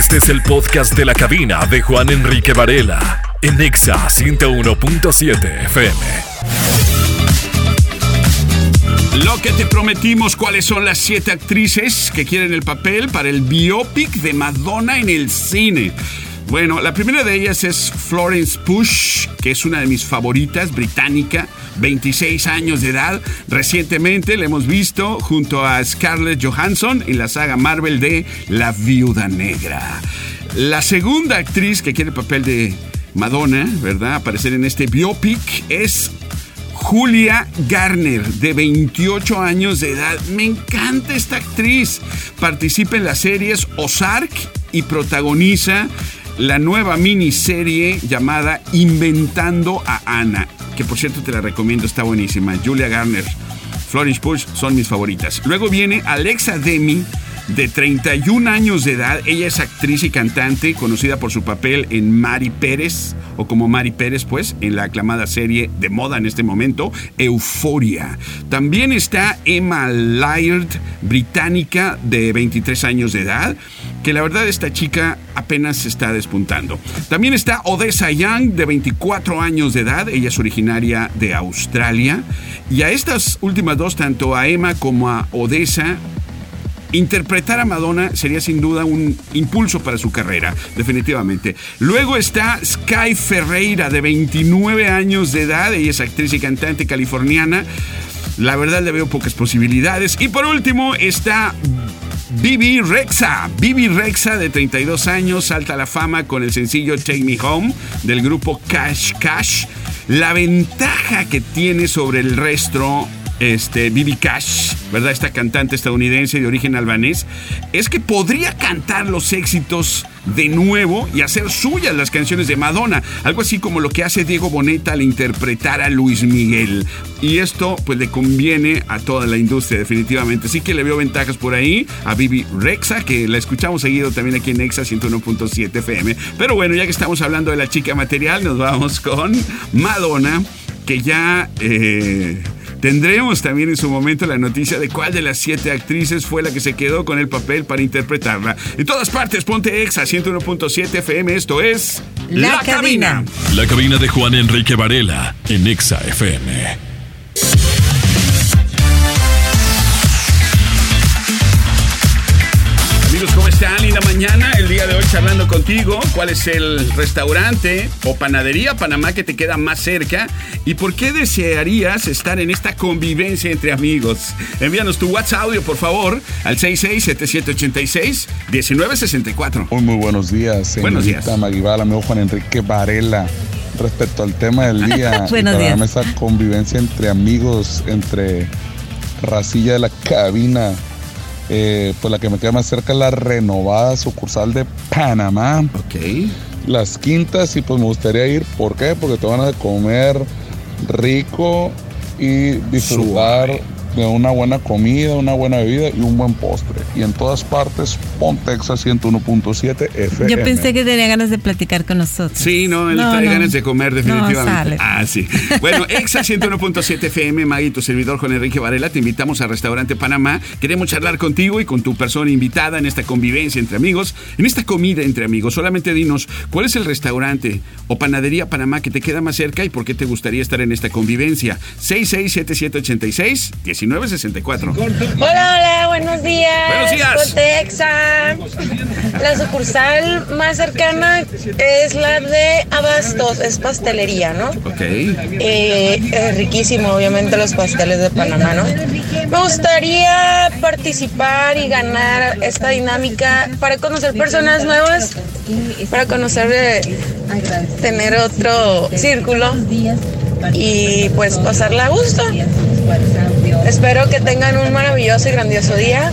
Este es el podcast de la cabina de Juan Enrique Varela en Exa 101.7 FM. Lo que te prometimos, cuáles son las siete actrices que quieren el papel para el biopic de Madonna en el cine. Bueno, la primera de ellas es Florence Push, que es una de mis favoritas, británica, 26 años de edad. Recientemente la hemos visto junto a Scarlett Johansson en la saga Marvel de La Viuda Negra. La segunda actriz que quiere el papel de Madonna, ¿verdad? Aparecer en este biopic es Julia Garner, de 28 años de edad. Me encanta esta actriz. Participa en las series Ozark y protagoniza la nueva miniserie llamada Inventando a Ana, que por cierto te la recomiendo, está buenísima. Julia Garner, Florence Push son mis favoritas. Luego viene Alexa Demi, de 31 años de edad. Ella es actriz y cantante, conocida por su papel en Mari Pérez, o como Mari Pérez, pues, en la aclamada serie de moda en este momento, Euforia. También está Emma Laird, británica, de 23 años de edad que la verdad esta chica apenas se está despuntando. También está Odessa Young, de 24 años de edad, ella es originaria de Australia, y a estas últimas dos, tanto a Emma como a Odessa, interpretar a Madonna sería sin duda un impulso para su carrera, definitivamente. Luego está Sky Ferreira, de 29 años de edad, ella es actriz y cantante californiana. La verdad le veo pocas posibilidades. Y por último está Bibi Rexa. Bibi Rexa, de 32 años, salta a la fama con el sencillo Take Me Home del grupo Cash Cash. La ventaja que tiene sobre el resto este, Bibi Cash, ¿verdad? Esta cantante estadounidense de origen albanés, es que podría cantar los éxitos de nuevo y hacer suyas las canciones de Madonna. Algo así como lo que hace Diego Boneta al interpretar a Luis Miguel. Y esto pues le conviene a toda la industria definitivamente. Así que le veo ventajas por ahí a Bibi Rexa, que la escuchamos seguido también aquí en Exa 101.7 FM. Pero bueno, ya que estamos hablando de la chica material, nos vamos con Madonna, que ya... Eh, Tendremos también en su momento la noticia de cuál de las siete actrices fue la que se quedó con el papel para interpretarla. En todas partes, ponte Exa 101.7 FM. Esto es La, cabina. La cabina de Juan Enrique Varela en Exa FM. Amigos, ¿cómo están? Linda mañana. El día de hoy charlando contigo. ¿Cuál es el restaurante o panadería Panamá que te queda más cerca? ¿Y por qué desearías estar en esta convivencia entre amigos? Envíanos tu WhatsApp audio, por favor, al 667786-1964. Muy, muy buenos días. Buenos días. Maguibal, amigo Juan Enrique Varela. Respecto al tema del día, Buenos para días. esa convivencia entre amigos, entre racilla de la cabina, eh, pues la que me queda más cerca es la renovada sucursal de Panamá, Ok. las quintas, y pues me gustaría ir, ¿por qué? Porque te van a comer rico y disfrutar Suave. De una buena comida, una buena bebida y un buen postre. Y en todas partes, Pontexa 101.7 FM. Yo pensé que tenía ganas de platicar con nosotros. Sí, no, él No, trae no. ganas de comer definitivamente. No, sale. ah, sí. Bueno, Exa 101.7 FM, Magui, tu servidor Juan Enrique Varela, te invitamos al restaurante Panamá. Queremos charlar contigo y con tu persona invitada en esta convivencia entre amigos, en esta comida entre amigos. Solamente dinos, ¿cuál es el restaurante o panadería Panamá que te queda más cerca y por qué te gustaría estar en esta convivencia? 667786-1964. Hola, hola, buenos días. Buenos días. Cotexa. La sucursal más cercana es la de Abastos, es pastelería, ¿no? Ok. Eh, es riquísimo, obviamente, los pasteles de Panamá, ¿no? Me gustaría participar y ganar esta dinámica para conocer personas nuevas, para conocer, eh, tener otro círculo y pues pasarla a gusto. Espero que tengan un maravilloso y grandioso día.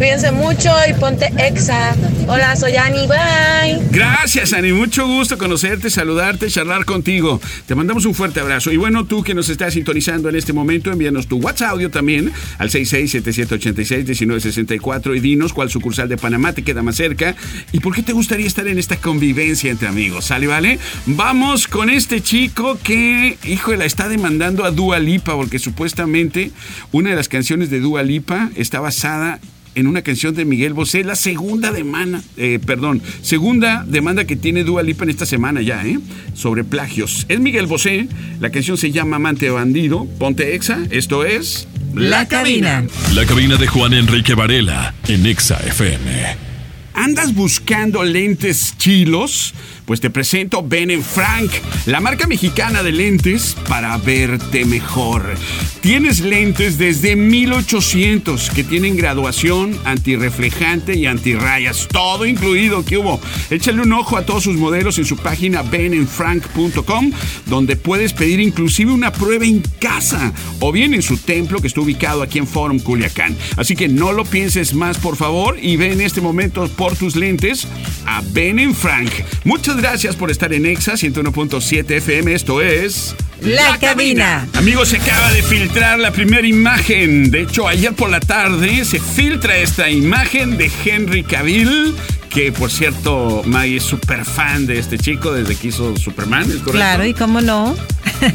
Cuídense mucho y ponte exa. Hola, soy Ani, bye. Gracias, Ani. Mucho gusto conocerte, saludarte, charlar contigo. Te mandamos un fuerte abrazo. Y bueno, tú que nos estás sintonizando en este momento, envíanos tu WhatsApp audio también al 667786-1964 y dinos cuál sucursal de Panamá te queda más cerca y por qué te gustaría estar en esta convivencia entre amigos. ¿Sale, vale? Vamos con este chico que, hijo, la está demandando a Dua Lipa porque supuestamente una de las canciones de Dua Lipa está basada en una canción de Miguel Bosé, la segunda demanda, eh, perdón, segunda demanda que tiene Dua Lipa en esta semana ya, ¿eh? Sobre plagios. Es Miguel Bosé, la canción se llama Amante Bandido, ponte exa, esto es... La, cabina. La cabina de Juan Enrique Varela en Exa FM. ¿Andas buscando lentes chilos? Pues te presento Ben Frank, la marca mexicana de lentes para verte mejor. Tienes lentes desde 1800 que tienen graduación antirreflejante y antirrayas, todo incluido que hubo. Échale un ojo a todos sus modelos en su página benenfrank.com, donde puedes pedir inclusive una prueba en casa o bien en su templo que está ubicado aquí en Forum Culiacán. Así que no lo pienses más, por favor, y ve en este momento por tus lentes a Ben Frank. Muchas gracias por estar en Exa 101.7 FM. Esto es. La cabina. Amigos, se acaba de filtrar la primera imagen. De hecho, ayer por la tarde se filtra esta imagen de Henry Cavill. Que por cierto, Maggie es súper fan de este chico desde que hizo Superman, ¿es correcto? Claro, ¿y cómo no?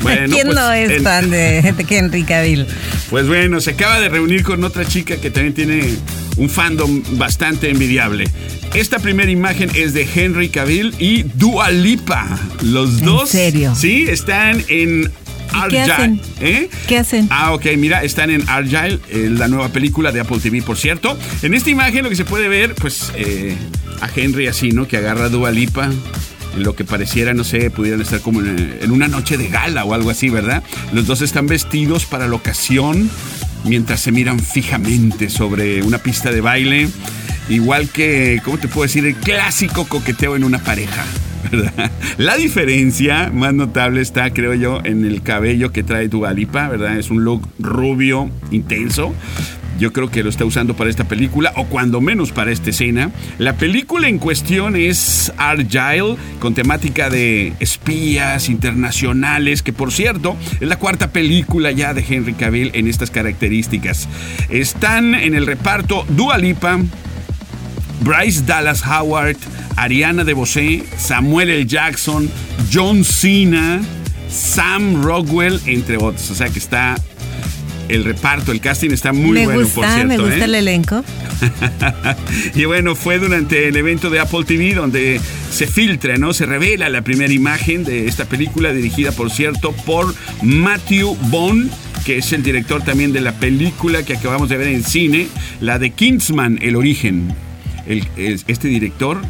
Bueno, ¿Quién pues, no es fan de de Henry Cavill? Pues bueno, se acaba de reunir con otra chica que también tiene un fandom bastante envidiable. Esta primera imagen es de Henry Cavill y Dua Lipa. Los ¿En dos. serio? Sí, están en qué Argyle. hacen? ¿Eh? ¿Qué hacen? Ah, ok, mira, están en Argyle, eh, la nueva película de Apple TV, por cierto. En esta imagen lo que se puede ver, pues, eh, a Henry así, ¿no? Que agarra a Dua Lipa. En lo que pareciera, no sé, pudieran estar como en, en una noche de gala o algo así, ¿verdad? Los dos están vestidos para la ocasión mientras se miran fijamente sobre una pista de baile. Igual que, ¿cómo te puedo decir? El clásico coqueteo en una pareja. ¿verdad? La diferencia más notable está, creo yo, en el cabello que trae Dua Lipa, ¿verdad? Es un look rubio, intenso. Yo creo que lo está usando para esta película, o cuando menos para esta escena. La película en cuestión es Argyle, con temática de espías internacionales, que por cierto es la cuarta película ya de Henry Cavill en estas características. Están en el reparto Dua Lipa, Bryce Dallas Howard, Ariana DeBose, Samuel L. Jackson, John Cena, Sam Rockwell, entre otros. O sea que está el reparto, el casting está muy me bueno, gusta, por cierto. me gusta ¿eh? el elenco. y bueno, fue durante el evento de Apple TV donde se filtra, ¿no? Se revela la primera imagen de esta película dirigida, por cierto, por Matthew Bond que es el director también de la película que acabamos de ver en cine, la de Kingsman, El Origen. El- este director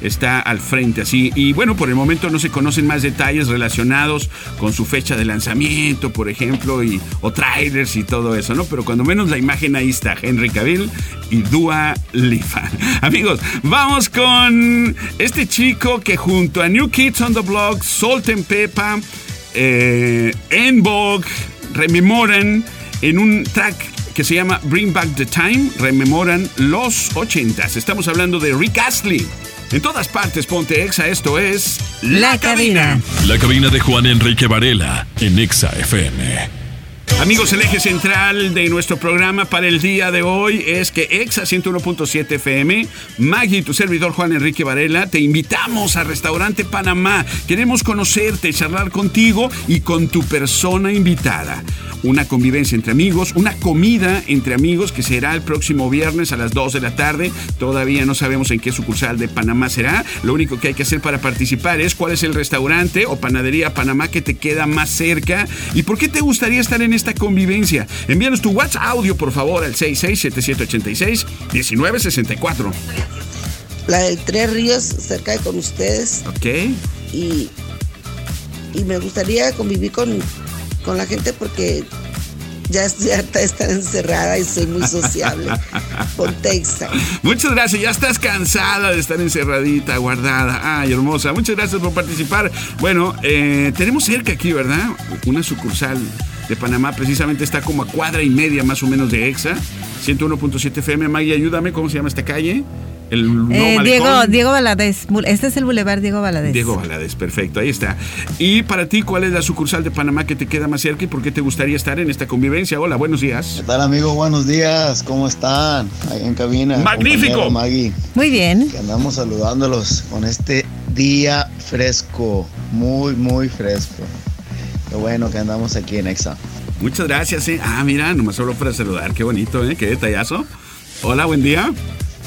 está al frente así. Y bueno, por el momento no se conocen más detalles relacionados con su fecha de lanzamiento, por ejemplo, y, o trailers y todo eso, ¿no? Pero cuando menos la imagen ahí está, Henry Cavill y Dua Lipa. Amigos, vamos con este chico que junto a New Kids on the Block, Salt and eh, En Vogue, rememoran en un track que se llama Bring Back the Time, rememoran los 80s. Estamos hablando de Rick Astley. En todas partes, ponte exa, esto es La cabina. La cabina de Juan Enrique Varela en Exa FM. Amigos, el eje central de nuestro programa para el día de hoy es que Exa 101.7 FM, Maggie, tu servidor Juan Enrique Varela, te invitamos al restaurante Panamá. Queremos conocerte, charlar contigo y con tu persona invitada. Una convivencia entre amigos, una comida entre amigos que será el próximo viernes a las 2 de la tarde. Todavía no sabemos en qué sucursal de Panamá será. Lo único que hay que hacer para participar es cuál es el restaurante o panadería Panamá que te queda más cerca y por qué te gustaría estar en esta convivencia. Envíanos tu WhatsApp audio, por favor, al 667786-1964. La del Tres Ríos, cerca de con ustedes. ¿Ok? Y, y me gustaría convivir con, con la gente porque ya estoy harta de estar encerrada y soy muy sociable. Ponte Exa. Muchas gracias. Ya estás cansada de estar encerradita, guardada. Ay, hermosa. Muchas gracias por participar. Bueno, eh, tenemos cerca aquí, ¿verdad? Una sucursal de Panamá. Precisamente está como a cuadra y media más o menos de EXA. 101.7 FM. Maggie, ayúdame. ¿Cómo se llama esta calle? El nuevo Eh. Diego, Diego Valadez. Este es el Boulevard Diego Valadez. Diego Valadez, perfecto, ahí está. Y para ti, ¿cuál es la sucursal de Panamá que te queda más cerca y por qué te gustaría estar en esta convivencia? Hola, buenos días. ¿Qué tal amigos? Buenos días, ¿cómo están? Ahí en cabina. Magnífico. Maggie, Muy bien. que andamos saludándolos con este día fresco, muy, muy fresco. Qué bueno que andamos aquí en Exa. Muchas gracias, ¿eh? Ah, mira, nomás solo para saludar, qué bonito, ¿eh? Qué detallazo. Hola, buen día.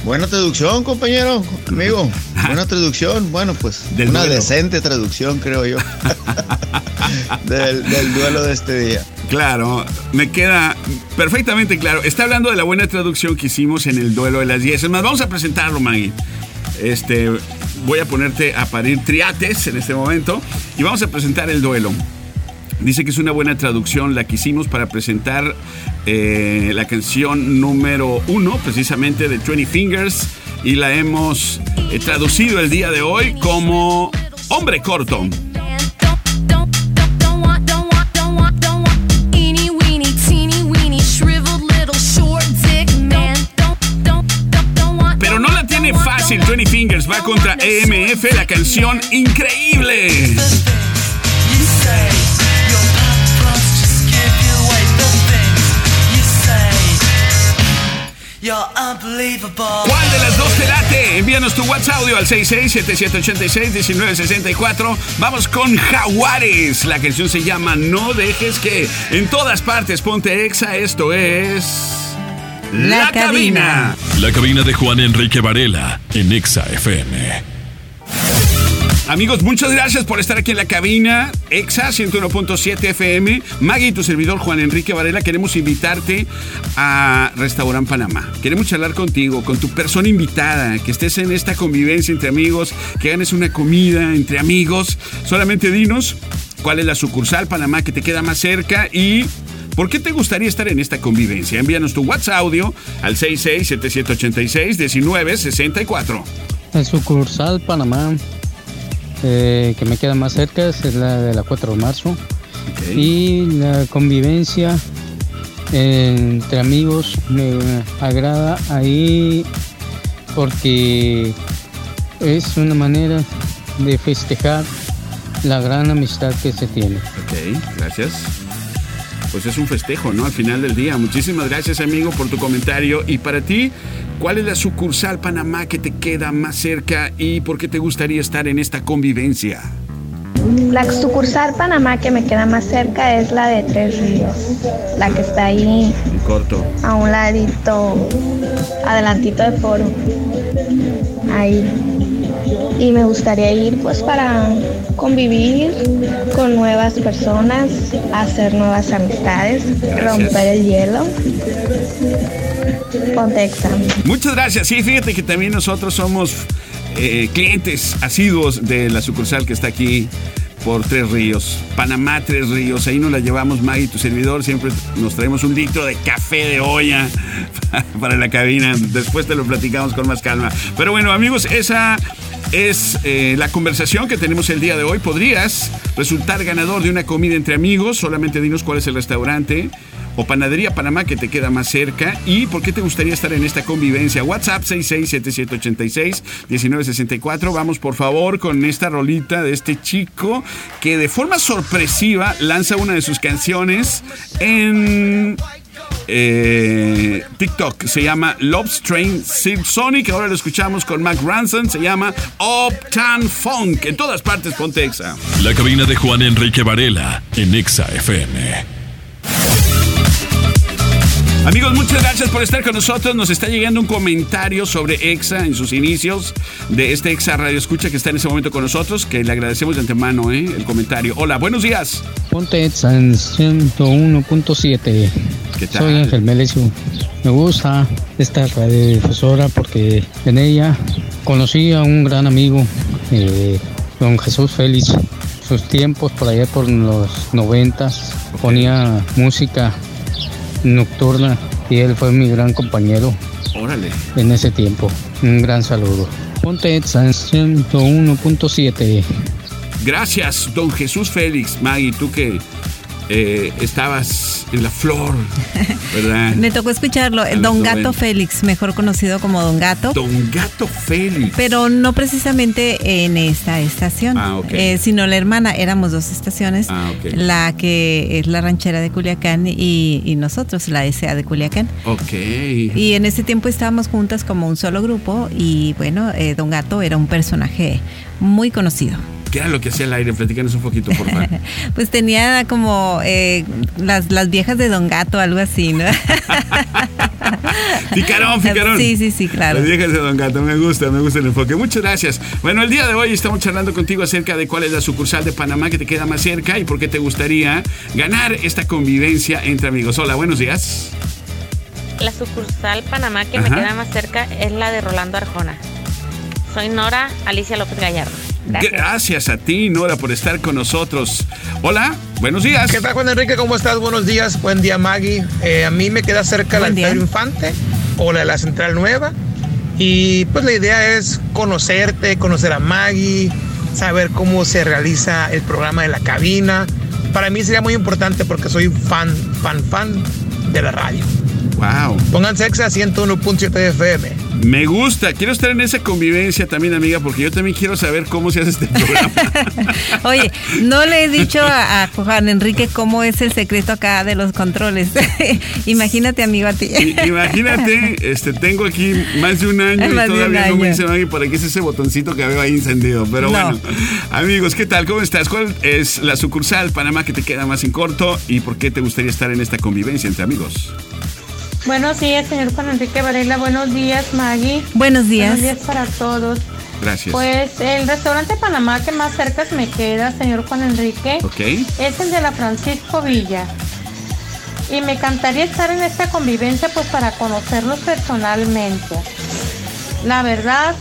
Buena traducción, compañero, amigo. Buena traducción. Bueno, pues Del una duelo. decente traducción, creo yo. del, del duelo de este día. Claro, me queda perfectamente claro. Está hablando de la buena traducción que hicimos en el duelo de las 10. Es más, vamos a presentarlo, Maggie. Este, voy a ponerte a parir triates en este momento y vamos a presentar el duelo. Dice que es una buena traducción la que hicimos para presentar eh, la canción número uno, precisamente de 20 Fingers, y la hemos eh, traducido el día de hoy como Hombre Corto. Pero no la tiene fácil, 20 Fingers va contra EMF, la canción increíble. ¿Cuál de las dos te late? Envíanos tu WhatsApp audio al 66-7786-1964. Vamos con Jaguares. La canción se llama No dejes que en todas partes ponte exa. Esto es. La cabina. La cabina de Juan Enrique Varela en Exa FM. Amigos, muchas gracias por estar aquí en la cabina. Exa 101.7 FM. Maggie y tu servidor Juan Enrique Varela queremos invitarte a Restaurant Panamá. Queremos charlar contigo, con tu persona invitada, que estés en esta convivencia entre amigos, que ganes una comida entre amigos. Solamente dinos cuál es la sucursal Panamá que te queda más cerca y ¿Por qué te gustaría estar en esta convivencia? Envíanos tu WhatsApp audio al 66-7786-1964. La sucursal Panamá, eh, que me queda más cerca, es la de la 4 de marzo. Y la convivencia entre amigos me agrada ahí porque es una manera de festejar la gran amistad que se tiene. Ok, gracias. Pues es un festejo, ¿no? Al final del día. Muchísimas gracias, amigo, por tu comentario. Y para ti, ¿cuál es la sucursal Panamá que te queda más cerca y por qué te gustaría estar en esta convivencia? La sucursal Panamá que me queda más cerca es la de Tres Ríos, la que está ahí En corto. a un ladito, adelantito de foro. Ahí. Y me gustaría ir pues para convivir con nuevas personas, hacer nuevas amistades, romper el hielo. Pontexa. Muchas gracias. Sí, fíjate que también nosotros somos eh, clientes asiduos de la sucursal que está aquí por Tres Ríos. Panamá, Tres Ríos. Ahí nos la llevamos, Maggie, tu servidor. Siempre nos traemos un litro de café de olla para la cabina. Después te lo platicamos con más calma. Pero bueno, amigos, esa es eh, la conversación que tenemos el día de hoy. Podrías resultar ganador de una comida entre amigos. Solamente dinos cuál es el restaurante o Panadería Panamá que te queda más cerca y por qué te gustaría estar en esta convivencia. WhatsApp 667786-1964. Vamos por favor con esta rolita de este chico que de forma sorpresiva lanza una de sus canciones en eh, TikTok. Se llama Love Train Sonic. Ahora lo escuchamos con Mac Ransom. Se llama Uptown Funk. En todas partes, ponte exa. La cabina de Juan Enrique Varela en Exa FM. Amigos, muchas gracias por estar con nosotros. Nos está llegando un comentario sobre EXA en sus inicios de este EXA Radio Escucha que está en ese momento con nosotros, que le agradecemos de antemano ¿eh? el comentario. Hola, buenos días. Ponte Exa en 101.7. ¿Qué tal? Soy Ángel Melesio. Me gusta esta radiodifusora porque en ella conocí a un gran amigo, eh, don Jesús Félix. Sus tiempos por allá por los noventas ponía música nocturna y él fue mi gran compañero Órale. en ese tiempo. Un gran saludo. Ponte Exa en 101.7. Gracias, don Jesús Félix. Maggie, tú que eh, estabas en la flor, ¿verdad? Me tocó escucharlo, A Don Gato 90. Félix, mejor conocido como Don Gato. Don Gato Félix. Pero no precisamente en esta estación, Ah, eh, sino la hermana. Éramos dos estaciones, Ah, la que es la ranchera de Culiacán y, y nosotros, la SA de Culiacán. Ok. Y en ese tiempo estábamos juntas como un solo grupo y bueno, eh, Don Gato era un personaje muy conocido. ¿Qué era lo que hacía el aire? Platícanos un poquito, por favor. Pues tenía como eh, las, las viejas de Don Gato, algo así, ¿no? Picarón, picarón. Sí, sí, sí, claro. Déjese, don Gato, me gusta, me gusta el enfoque. Muchas gracias. Bueno, el día de hoy estamos charlando contigo acerca de cuál es la sucursal de Panamá que te queda más cerca y por qué te gustaría ganar esta convivencia entre amigos. Hola, buenos días. La sucursal Panamá que me queda más cerca es la de Rolando Arjona. Soy Nora Alicia López Gallardo. Gracias. Gracias a ti, Nora, por estar con nosotros. Hola, buenos días. ¿Qué tal, Juan Enrique? ¿Cómo estás? Buenos días. Buen día, Maggie. Eh, a mí me queda cerca la Buen Infante o la de la Central Nueva. Y pues la idea es conocerte, conocer a Maggie, saber cómo se realiza el programa de la cabina. Para mí sería muy importante porque soy fan, fan, fan de la radio. Wow. Pónganse Exa 101.7 FM. Me gusta, quiero estar en esa convivencia también, amiga, porque yo también quiero saber cómo se hace este programa. Oye, no le he dicho a, a Juan Enrique cómo es el secreto acá de los controles. Imagínate, amigo, a ti. I- Imagínate, este, tengo aquí más de un año y todavía no me año. dice Maggie por aquí es ese botoncito que veo ahí encendido. Pero No. bueno, amigos, ¿qué tal? ¿Cómo estás? ¿Cuál es la sucursal Panamá que te queda más en corto y por qué te gustaría estar en esta convivencia entre amigos? Buenos días, señor Juan Enrique Varela. Buenos días, Maggie. Buenos días. Buenos días para todos. Gracias. Pues el restaurante Panamá que más cerca me queda, señor Juan Enrique, Ok. es el de la Francisco Villa. Y me encantaría estar en esta convivencia pues para conocerlos personalmente. La verdad,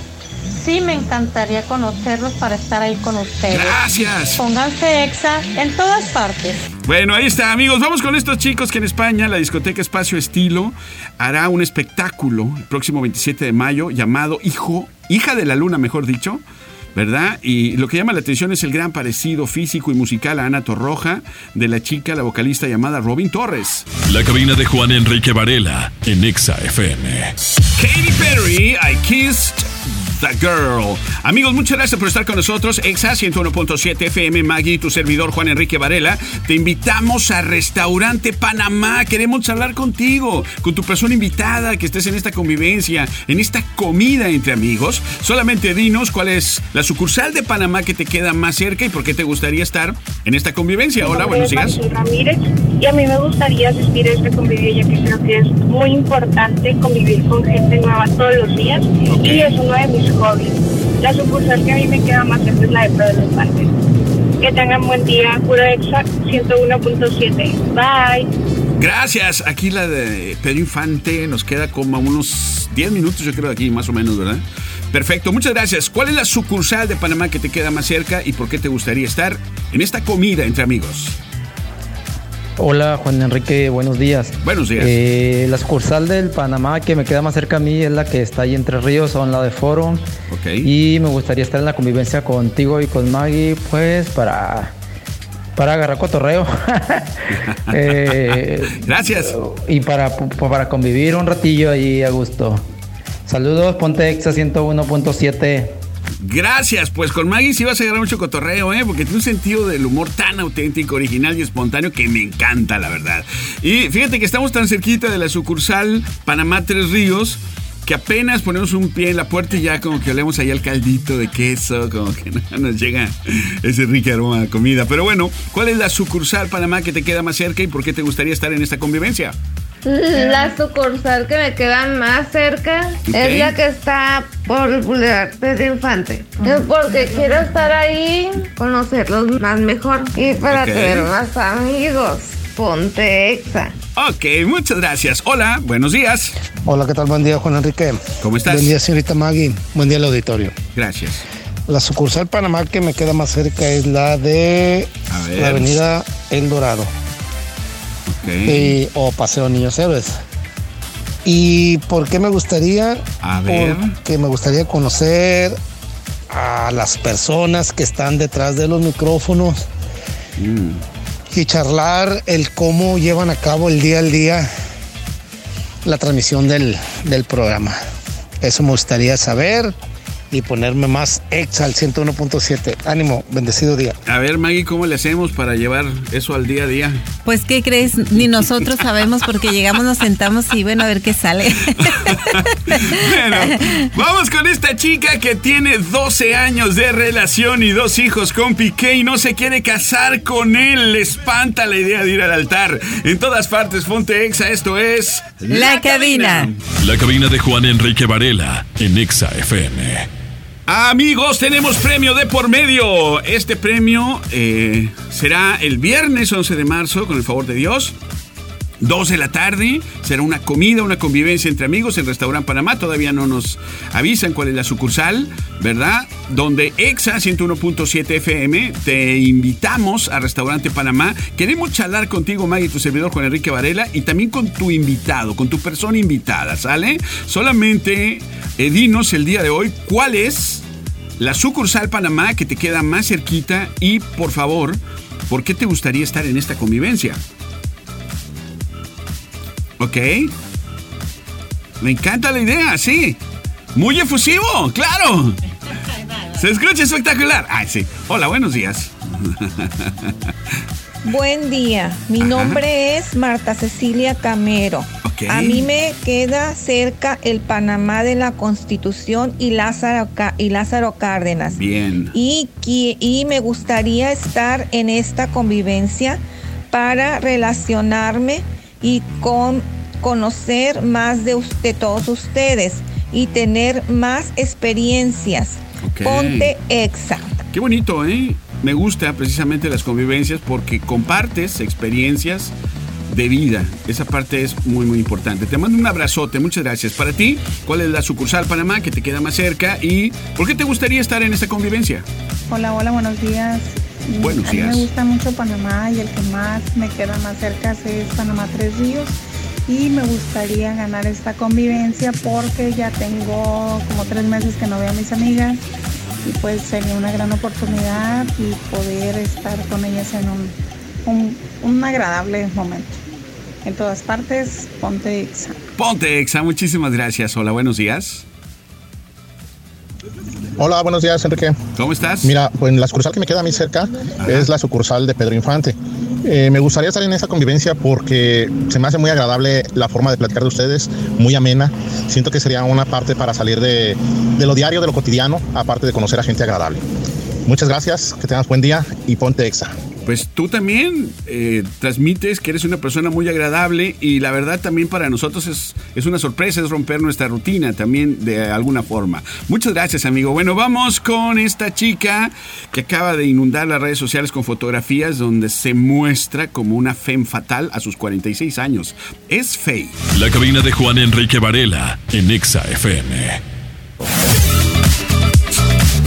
sí me encantaría conocerlos para estar ahí con ustedes. Gracias. Pónganse exa en todas partes. Bueno, ahí está, amigos. Vamos con estos chicos que en España la discoteca Espacio Estilo hará un espectáculo el próximo 27 de mayo llamado Hijo, Hija de la Luna, mejor dicho. ¿Verdad? Y lo que llama la atención es el gran parecido físico y musical a Ana Torroja de la chica, la vocalista llamada Robin Torres. La cabina de Juan Enrique Varela en Exa FM. Katy Perry, I Kissed the Girl. Amigos, muchas gracias por estar con nosotros. Exa 101.7 FM, Maggie, tu servidor Juan Enrique Varela. Te invitamos a Restaurante Panamá. Queremos hablar contigo, con tu persona invitada, que estés en esta convivencia, en esta comida entre amigos. Solamente dinos cuál es la sucursal de Panamá que te queda más cerca y por qué te gustaría estar en esta convivencia. Hola, buenos días. Ramírez y a mí me gustaría asistir a esta convivencia que creo que es muy importante convivir con gente nueva todos los días y es uno de mis hobbies. La sucursal que a mí me queda más cerca es la de Pedro Infante. Que tengan buen día, puro exa 101.7. Bye. Gracias. Aquí la de Pedro Infante nos queda como unos 10 minutos, yo creo, de aquí, más o menos, ¿verdad? Perfecto, muchas gracias. ¿Cuál es la sucursal de Panamá que te queda más cerca y por qué te gustaría estar en esta comida entre amigos? Hola Juan Enrique, buenos días. Buenos días. Eh, la sucursal del Panamá que me queda más cerca a mí es la que está ahí entre ríos, son la de Foro. Ok. Y me gustaría estar en la convivencia contigo y con Maggie, pues para, para agarrar cotorreo. Eh, Gracias. Y para, para convivir un ratillo ahí a gusto. Saludos, Ponte Exa 101.7. Gracias, pues con Maggie sí vas a agarrar mucho cotorreo, ¿eh? Porque tiene un sentido del humor tan auténtico, original y espontáneo que me encanta, la verdad. Y fíjate que estamos tan cerquita de la sucursal Panamá Tres Ríos que apenas ponemos un pie en la puerta y ya como que olemos ahí al caldito de queso, como que no nos llega ese rico aroma de comida. Pero bueno, ¿cuál es la sucursal Panamá que te queda más cerca y por qué te gustaría estar en esta convivencia? La sucursal que me queda más cerca es la que está por el Boulevard Pedro Infante. Es porque quiero estar ahí, conocerlos más mejor y para tener más amigos. Ponte exa. Ok, muchas gracias. Hola, buenos días. Hola, ¿qué tal? Buen día, Juan Enrique. ¿Cómo estás? Buen día, señorita Maggie. Buen día al auditorio. Gracias. La sucursal Panamá que me queda más cerca es la de la avenida El Dorado Y- o Paseo Niños Héroes. ¿Y por qué me gustaría? A ver. Porque me gustaría conocer a las personas que están detrás de los micrófonos Mm. y charlar el cómo llevan a cabo el día al día la transmisión del, del programa. Eso me gustaría saber y ponerme más exa al 101.7. Ánimo, bendecido día. A ver, Maggie, ¿cómo le hacemos para llevar eso al día a día? Pues, ¿qué crees? Ni nosotros sabemos porque llegamos, nos sentamos y bueno, a ver qué sale. bueno, vamos con esta chica que tiene 12 años de relación y dos hijos con Piqué y no se quiere casar con él. Le espanta la idea de ir al altar. En todas partes, Fonte Exa, esto es... La, cabina. La cabina de Juan Enrique Varela en Exa FM. Amigos, tenemos premio de por medio. Este premio eh, será el viernes 11 de marzo, con el favor de Dios. 2 de la tarde, será una comida, una convivencia entre amigos en Restaurante Panamá. Todavía no nos avisan cuál es la sucursal, ¿verdad? Donde EXA 101.7 FM te invitamos a Restaurante Panamá. Queremos charlar contigo, Maggie, tu servidor Juan Enrique Varela, y también con tu invitado, con tu persona invitada, ¿sale? Solamente eh, dinos el día de hoy cuál es la sucursal Panamá que te queda más cerquita y, por favor, ¿por qué te gustaría estar en esta convivencia? Ok. Me encanta la idea, sí. Muy efusivo, claro. Se escucha espectacular. Ay, sí. Hola, buenos días. Buen día. Mi nombre es Marta Cecilia Camero. A mí me queda cerca el Panamá de la Constitución y Lázaro, y Lázaro Cárdenas. Bien. Y, y me gustaría estar en esta convivencia para relacionarme y con conocer más de, usted, todos ustedes y tener más experiencias. Ponte exa. Qué bonito, ¿eh? Me gusta precisamente las convivencias porque compartes experiencias de vida. Esa parte es muy, muy importante. Te mando un abrazote, muchas gracias. Para ti, ¿cuál es la sucursal Panamá que te queda más cerca y por qué te gustaría estar en esta convivencia? Hola, hola, buenos días. Buenos días. A mí me gusta mucho Panamá y el que más me queda más cerca es Panamá Tres Ríos y me gustaría ganar esta convivencia porque ya tengo como tres meses que no veo a mis amigas y pues sería una gran oportunidad y poder estar con ellas en un, un, agradable momento. En todas partes, ponte Exa. Ponte Exa, muchísimas gracias. Hola, buenos días. Hola, buenos días, Enrique. ¿Cómo estás? Mira, pues la sucursal que me queda a mí cerca es la sucursal de Pedro Infante. Eh, me gustaría estar en esa convivencia porque se me hace muy agradable la forma de platicar de ustedes, muy amena. Siento que sería una parte para salir de, de lo diario, de lo cotidiano, aparte de conocer a gente agradable. Muchas gracias, que tengas buen día y ponte exa pues tú también eh, transmites que eres una persona muy agradable y la verdad también para nosotros es, es, una sorpresa, es romper nuestra rutina también de alguna forma. Muchas gracias amigo. Bueno, vamos con esta chica que acaba de inundar las redes sociales con fotografías donde se muestra como una femme fatal a sus 46 años. Es Faye. La cabina de Juan Enrique Varela en Exa FM.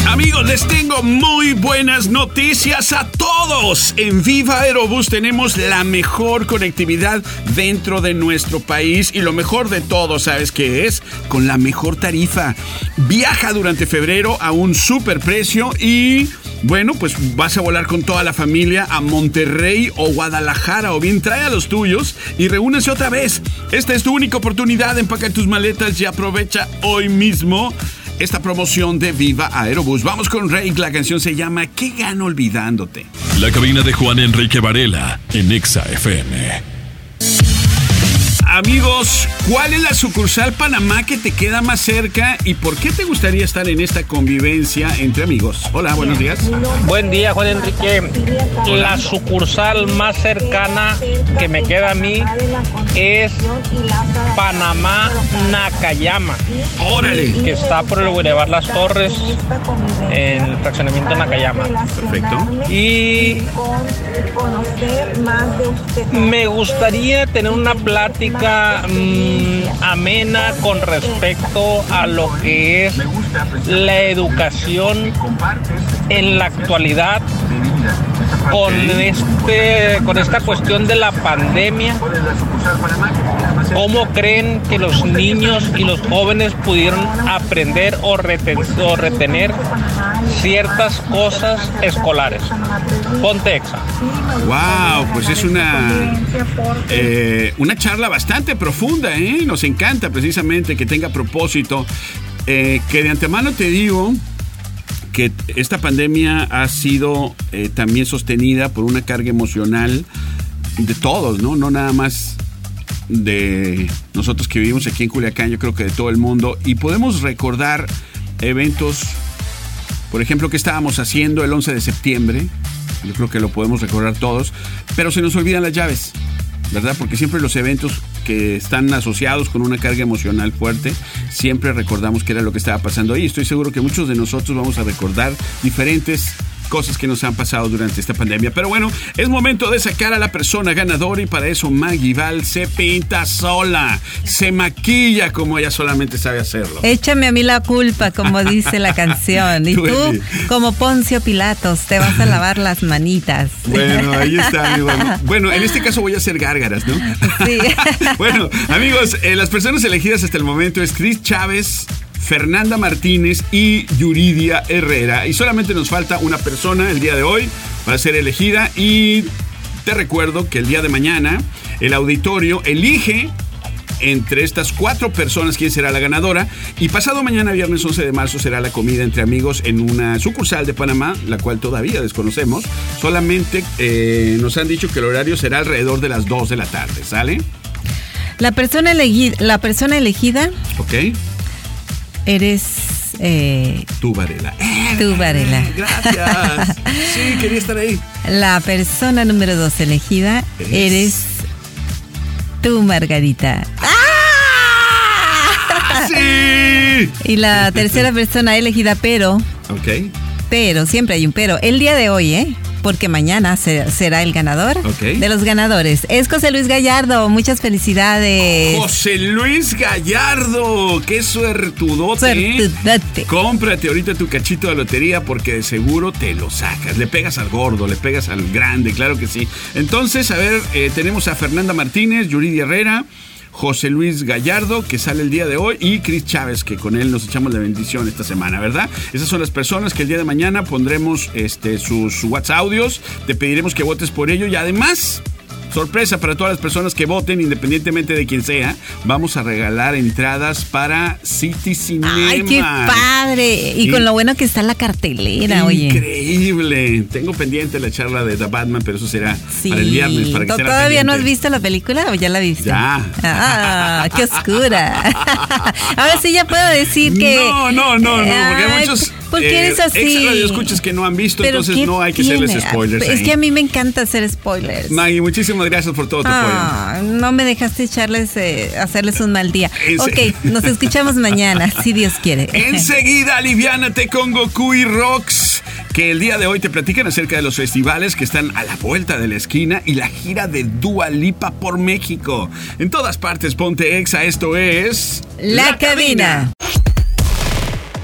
Amigos, les tengo muy buenas noticias a todos. En Viva Aerobús tenemos la mejor conectividad dentro de nuestro país y lo mejor de todo, ¿sabes qué es? Con la mejor tarifa. Viaja durante febrero a un super precio y bueno, pues vas a volar con toda la familia a Monterrey o Guadalajara o bien trae a los tuyos y reúnese otra vez. Esta es tu única oportunidad, empaca tus maletas y aprovecha hoy mismo esta promoción de Viva Aerobús. Vamos con Rey, la canción se llama ¿Qué gano olvidándote? La cabina de Juan Enrique Varela en Exa FM. Amigos, ¿cuál es la sucursal Panamá que te queda más cerca y por qué te gustaría estar en esta convivencia entre amigos? Hola, buenos días. Buen día, Juan Enrique. La sucursal más cercana que me queda a mí es Panamá Nakayama. Órale. Que está por el Boulevard Las Torres, en el fraccionamiento Nakayama. Perfecto. Y me gustaría tener una plática Mm, amena con respecto a lo que es la educación en la actualidad con este con esta cuestión de la pandemia cómo creen que los niños y los jóvenes pudieron aprender o, retener ciertas cosas escolares Ponte exa. Wow, pues es una eh, una charla bastante profunda, ¿eh? Nos encanta precisamente que tenga propósito eh, que de antemano te digo que esta pandemia ha sido eh, también sostenida por una carga emocional de todos, ¿no? No nada más de nosotros que vivimos aquí en Culiacán, yo creo que de todo el mundo. Y podemos recordar eventos, por ejemplo, que estábamos haciendo el 11 de septiembre. Yo creo que lo podemos recordar todos, pero se nos olvidan las llaves, ¿verdad? Porque siempre los eventos que están asociados con una carga emocional fuerte, siempre recordamos qué era lo que estaba pasando ahí. Estoy seguro que muchos de nosotros vamos a recordar diferentes cosas que nos han pasado durante esta pandemia. Pero bueno, es momento de sacar a la persona ganadora y para eso Maggie Val se pinta sola, se maquilla como ella solamente sabe hacerlo. Échame a mí la culpa, como dice la canción. Y Tú, como Poncio Pilatos, te vas a lavar las manitas. Bueno, ahí está, amigo. Bueno, en este caso voy a hacer gárgaras, ¿no? Sí. bueno, amigos, eh, las personas elegidas hasta el momento es Cris Chávez, Fernanda Martínez y Yuridia Herrera. Y solamente nos falta una persona el día de hoy para ser elegida. Y te recuerdo que el día de mañana el auditorio elige entre estas cuatro personas quién será la ganadora. Y pasado mañana, viernes 11 de marzo, será la comida entre amigos en una sucursal de Panamá, la cual todavía desconocemos. Solamente eh, nos han dicho que el horario será alrededor de las 2 de la tarde, ¿sale? La persona elegida, la persona elegida ¿Ok? Eres eh, Tú, Varela. tú, Varela. Gracias. Sí, quería estar ahí. La persona número dos elegida Es- eres tú, Margarita. ¡Sí! Y la tercera persona elegida, pero, Ok. pero, siempre hay un pero. El día de hoy, ¿eh? Porque mañana se- será el ganador de los ganadores. Es José Luis Gallardo. Muchas felicidades. José Luis Gallardo, qué suertudote. ¿eh? Suertudote. Cómprate ahorita tu cachito de lotería porque de seguro te lo sacas. Le pegas al gordo, le pegas al grande, claro que sí. Entonces, a ver, eh, tenemos a Fernanda Martínez, Yuridia Herrera. José Luis Gallardo, que sale el día de hoy, y Cris Chávez, que con él nos echamos la bendición esta semana, ¿verdad? Esas son las personas que el día de mañana pondremos este, sus WhatsApp audios, te pediremos que votes por ello y además Sorpresa para todas las personas que voten, independientemente de quién sea. Vamos a regalar entradas para City Cinema. Ay, qué padre. Y con lo bueno que está la cartelera, oye. Increíble. Tengo pendiente la charla de The Batman, pero eso será Sí. para el viernes. Para que ¿Todavía no has visto la película o ya la viste? Ya. Ah, qué oscura. Ahora sí ya puedo decir que. No, no, no, no, porque hay Ay, muchos. ¿Por qué eres así? Extra escuchas que no han visto, ¿Pero entonces no hay que tiene? hacerles spoilers. Es ahí. que a mí me encanta hacer spoilers. Maggie, muchísimas gracias por todo tu apoyo. Ah, no me dejaste echarles, eh, hacerles un mal día. En Ok, nos escuchamos mañana, si Dios quiere. Enseguida, aliviánate con Goku y Rocks, que el día de hoy te platican acerca de los festivales que están a la vuelta de la esquina y la gira de Dua Lipa por México. En todas partes, ponte exa, esto es... La cabina.